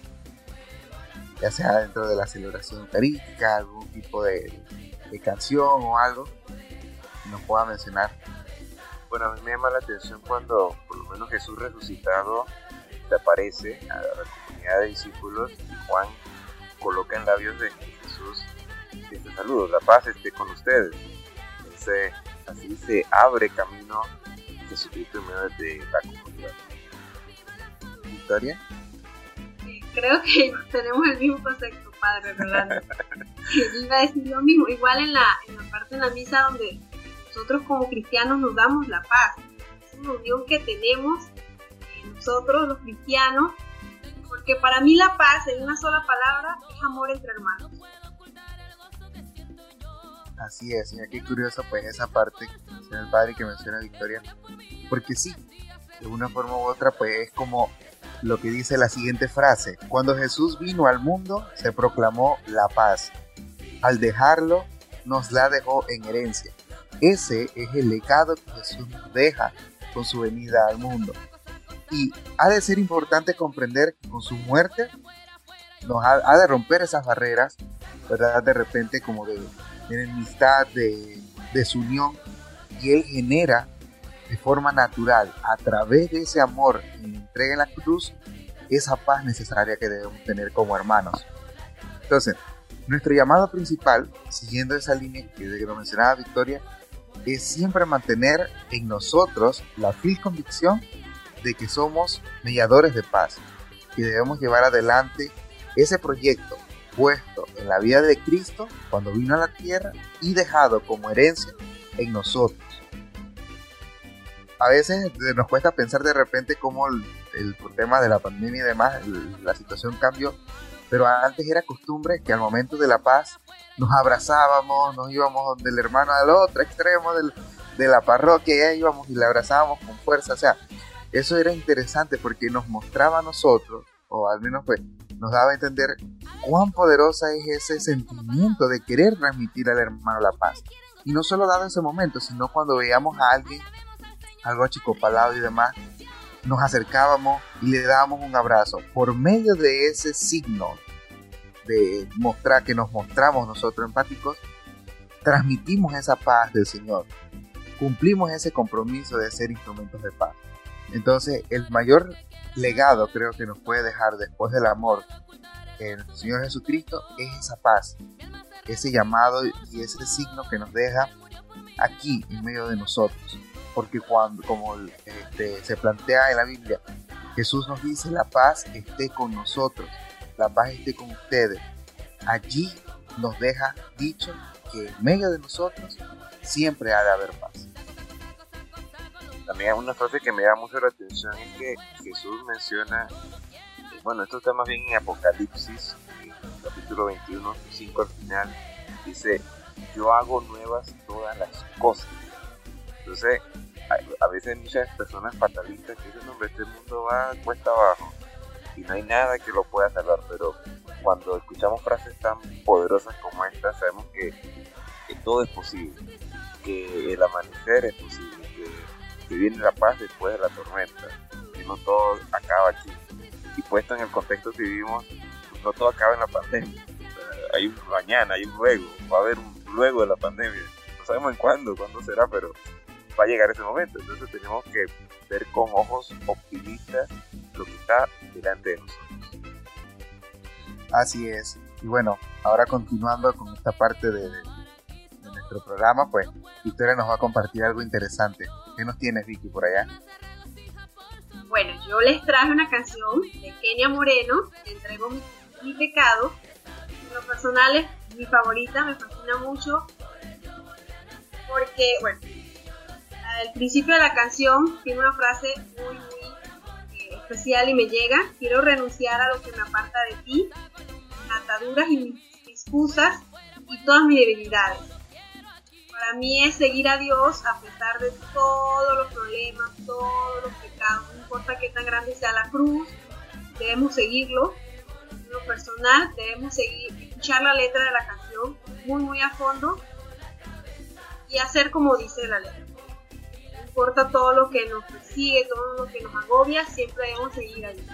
ya sea dentro de la celebración eucarística, algún tipo de, canción o algo que nos pueda mencionar. Bueno, a mí me llama la atención cuando por lo menos Jesús resucitado aparece a la comunidad de discípulos y Juan coloca en labios de Jesús este saludo, la paz esté con ustedes. Entonces, así se abre camino Jesucristo en medio de la comunidad. Victoria. Creo que tenemos el mismo concepto, Padre Rolando. iba a decir lo mismo, igual en la, en la parte de la misa donde nosotros como cristianos nos damos la paz. Es una unión que tenemos eh, nosotros los cristianos, porque para mí la paz en una sola palabra es amor entre hermanos. Así es, y aquí curioso pues esa parte, el padre que menciona Victoria, porque sí, de una forma u otra pues es como lo que dice la siguiente frase, cuando Jesús vino al mundo se proclamó la paz, al dejarlo nos la dejó en herencia. Ese es el legado que Jesús nos deja con su venida al mundo. Y ha de ser importante comprender que con su muerte nos ha, ha de romper esas barreras, ¿verdad? De repente como de, de enemistad, de desunión, y Él genera de forma natural, a través de ese amor y entrega en la cruz, esa paz necesaria que debemos tener como hermanos. Entonces, nuestro llamado principal, siguiendo esa línea que lo mencionaba Victoria, es siempre mantener en nosotros la fiel convicción de que somos mediadores de paz, y debemos llevar adelante ese proyecto puesto en la vida de Cristo cuando vino a la tierra y dejado como herencia en nosotros. A veces nos cuesta pensar de repente cómo el, tema de la pandemia y demás, la situación cambió, pero antes era costumbre que al momento de la paz nos abrazábamos, nos íbamos del hermano al otro extremo de la parroquia, ya íbamos y le abrazábamos con fuerza, o sea, eso era interesante porque nos mostraba a nosotros, o al menos pues nos daba a entender cuán poderosa es ese sentimiento de querer transmitir al hermano la paz. Y no solo dado ese momento, sino cuando veíamos a alguien, algo achicopalado y demás, nos acercábamos y le dábamos un abrazo. Por medio de ese signo de mostrar que nos mostramos nosotros empáticos, transmitimos esa paz del Señor. Cumplimos ese compromiso de ser instrumentos de paz. Entonces, el mayor legado creo que nos puede dejar después del amor el Señor Jesucristo es esa paz, ese llamado y ese signo que nos deja aquí en medio de nosotros. Porque cuando, como este, se plantea en la Biblia, Jesús nos dice, la paz esté con nosotros, la paz esté con ustedes. Allí nos deja dicho que en medio de nosotros siempre ha de haber paz. También una frase que me da mucho la atención es que Jesús menciona, bueno, esto está más bien en Apocalipsis, capítulo 21, 5 al final, dice, yo hago nuevas todas las cosas. Entonces, a, veces muchas personas fatalistas que dicen, hombre, este mundo va cuesta abajo y no hay nada que lo pueda salvar, pero cuando escuchamos frases tan poderosas como esta, sabemos que todo es posible, que el amanecer es posible que viene la paz después de la tormenta, y no todo acaba aquí. Y puesto en el contexto que vivimos, no todo acaba en la pandemia. hay un mañana, hay un luego, va a haber un luego de la pandemia. No sabemos en cuándo, cuándo será, pero va a llegar ese momento. Entonces tenemos que ver con ojos optimistas lo que está delante de nosotros. Así es. Y bueno, ahora continuando con esta parte de, de nuestro programa, pues Victoria nos va a compartir algo interesante. ¿Qué nos tienes, Vicky, por allá? Bueno, yo les traje una canción de Kenia Moreno, entrego mi, pecado. En lo personal es mi favorita, me fascina mucho. Porque, bueno, al principio de la canción tiene una frase muy, muy eh, especial y me llega. Quiero renunciar a lo que me aparta de ti, ataduras y mis excusas y todas mis debilidades para mí es seguir a Dios a pesar de todos los problemas, todos los pecados, no importa qué tan grande sea la cruz, debemos seguirlo. En lo personal, debemos seguir, escuchar la letra de la canción muy, muy a fondo y hacer como dice la letra. No importa todo lo que nos persigue, todo lo que nos agobia, siempre debemos seguir a Dios.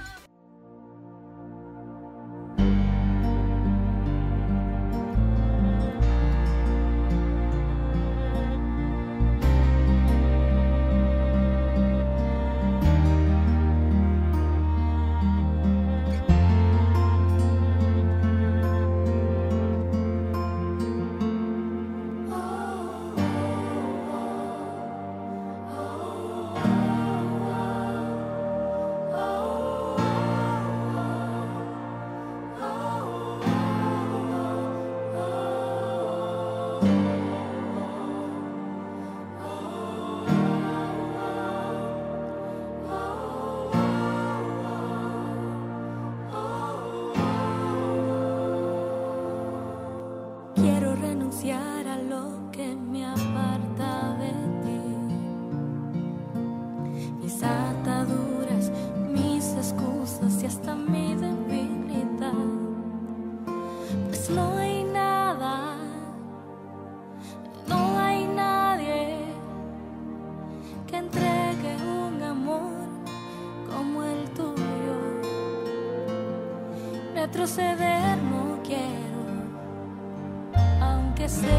No quiero, aunque aunque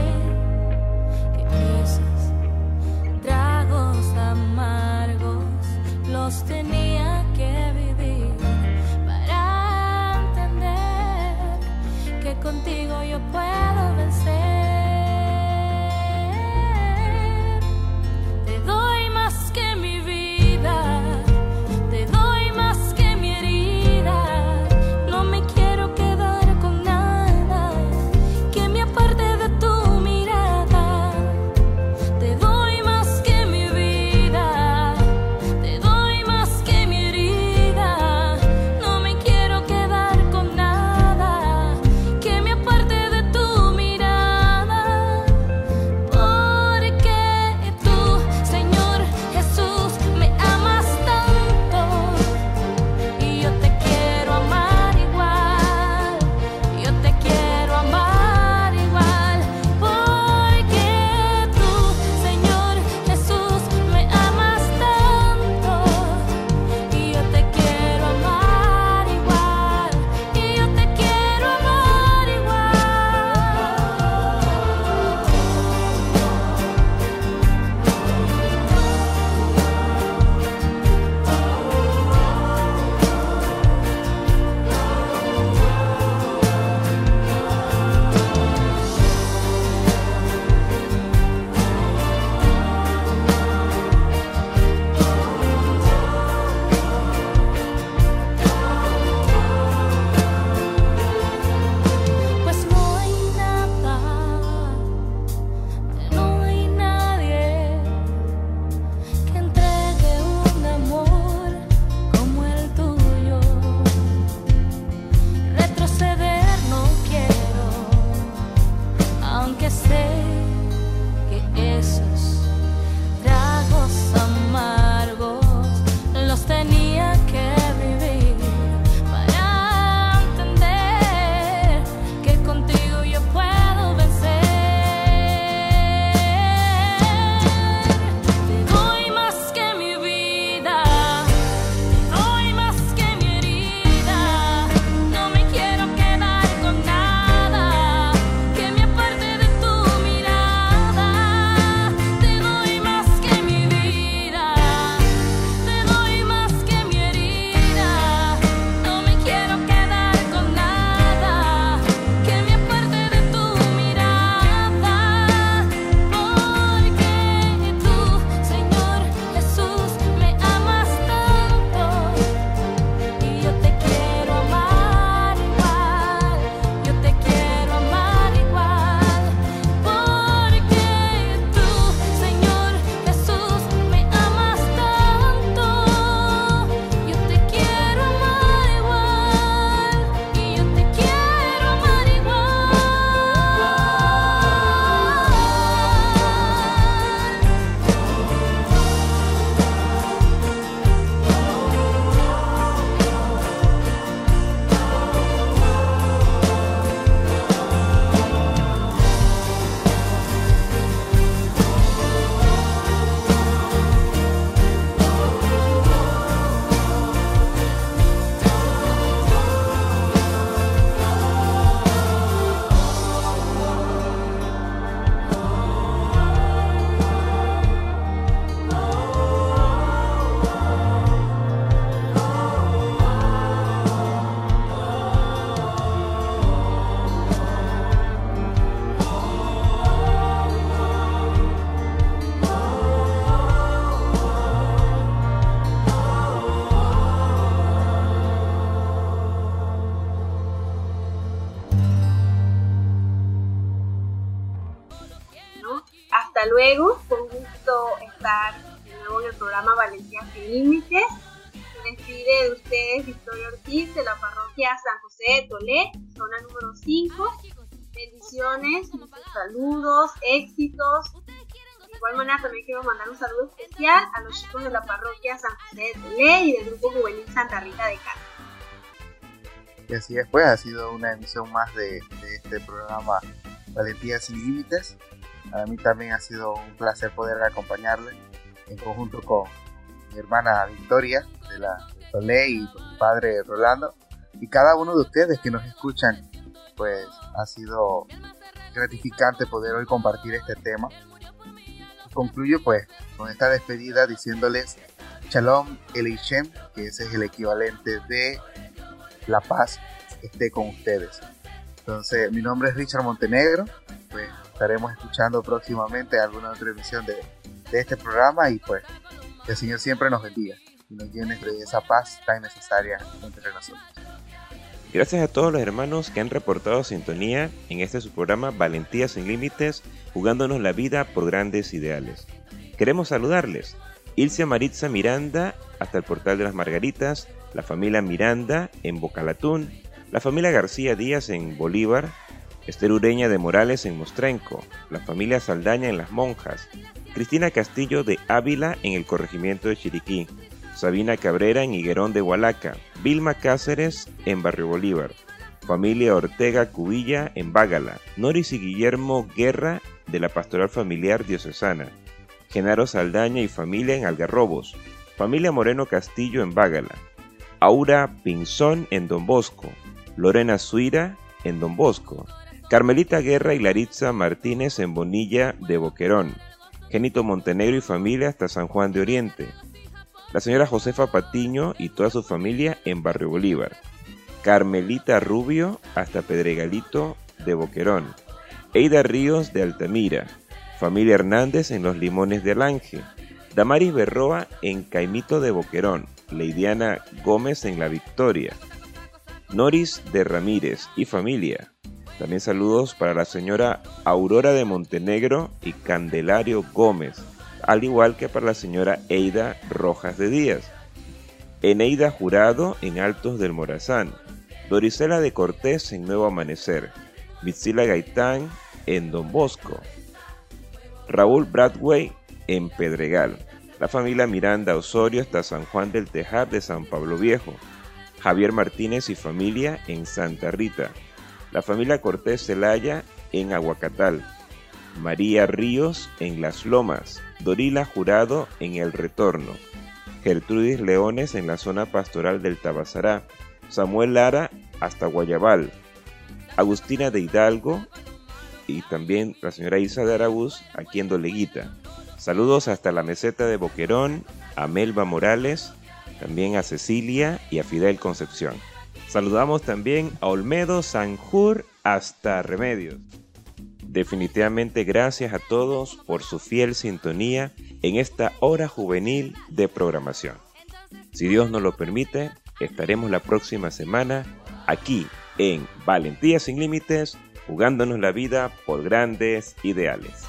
a los chicos de la parroquia San José de Tolé y del grupo juvenil Santa Rita de Cali. Y así es, pues ha sido una emisión más de, de este programa Valentía sin Límites. A mí también ha sido un placer poder acompañarle en conjunto con mi hermana Victoria de la Solé y con mi padre Rolando y cada uno de ustedes que nos escuchan pues ha sido gratificante poder hoy compartir este tema. Concluyo pues con esta despedida diciéndoles Shalom Elishem, que ese es el equivalente de la paz esté con ustedes. Entonces, mi nombre es Richard Montenegro, pues estaremos escuchando próximamente alguna otra emisión de, de este programa y pues que el Señor siempre nos bendiga y nos llene de esa paz tan necesaria entre nosotros. Gracias a todos los hermanos que han reportado sintonía en este su programa Valentía sin Límites, jugándonos la vida por grandes ideales. Queremos saludarles. Ilse Maritza Miranda hasta el Portal de las Margaritas, la familia Miranda en Bocalatún, la familia García Díaz en Bolívar, Esther Ureña de Morales en Mostrenco, la familia Saldaña en Las Monjas, Cristina Castillo de Ávila en el corregimiento de Chiriquí, Sabina Cabrera en Higuerón de Hualaca, Vilma Cáceres en Barrio Bolívar, familia Ortega Cubilla en Bágala, Noris y Guillermo Guerra de la Pastoral Familiar Diocesana, Genaro Saldaña y familia en Algarrobos, familia Moreno Castillo en Bágala, Aura Pinzón en Don Bosco, Lorena Suira en Don Bosco, Carmelita Guerra y Laritza Martínez en Bonilla de Boquerón, Genito Montenegro y familia hasta San Juan de Oriente, la señora Josefa Patiño y toda su familia en Barrio Bolívar, Carmelita Rubio hasta Pedregalito de Boquerón, Eida Ríos de Altamira, familia Hernández en Los Limones de Alange, Damaris Berroa en Caimito de Boquerón, Leidiana Gómez en La Victoria, Noris de Ramírez y familia. También saludos para la señora Aurora de Montenegro y Candelario Gómez, al igual que para la señora Eida Rojas de Díaz. Eneida Jurado en Altos del Morazán, Dorisela de Cortés en Nuevo Amanecer, Mitzila Gaitán en Don Bosco, Raúl Bradway en Pedregal, la familia Miranda Osorio hasta San Juan del Tejar de San Pablo Viejo, Javier Martínez y familia en Santa Rita, la familia Cortés Celaya en Aguacatal, María Ríos en Las Lomas, Dorila Jurado en El Retorno, Gertrudis Leones en la zona pastoral del Tabasará, Samuel Lara hasta Guayabal, Agustina de Hidalgo y también la señora Isa de Aragús aquí en Doleguita. Saludos hasta la meseta de Boquerón, a Melba Morales, también a Cecilia y a Fidel Concepción. Saludamos también a Olmedo Sanjur hasta Remedios. Definitivamente gracias a todos por su fiel sintonía en esta hora juvenil de programación. Si Dios nos lo permite, estaremos la próxima semana aquí en Valentía sin Límites, jugándonos la vida por grandes ideales.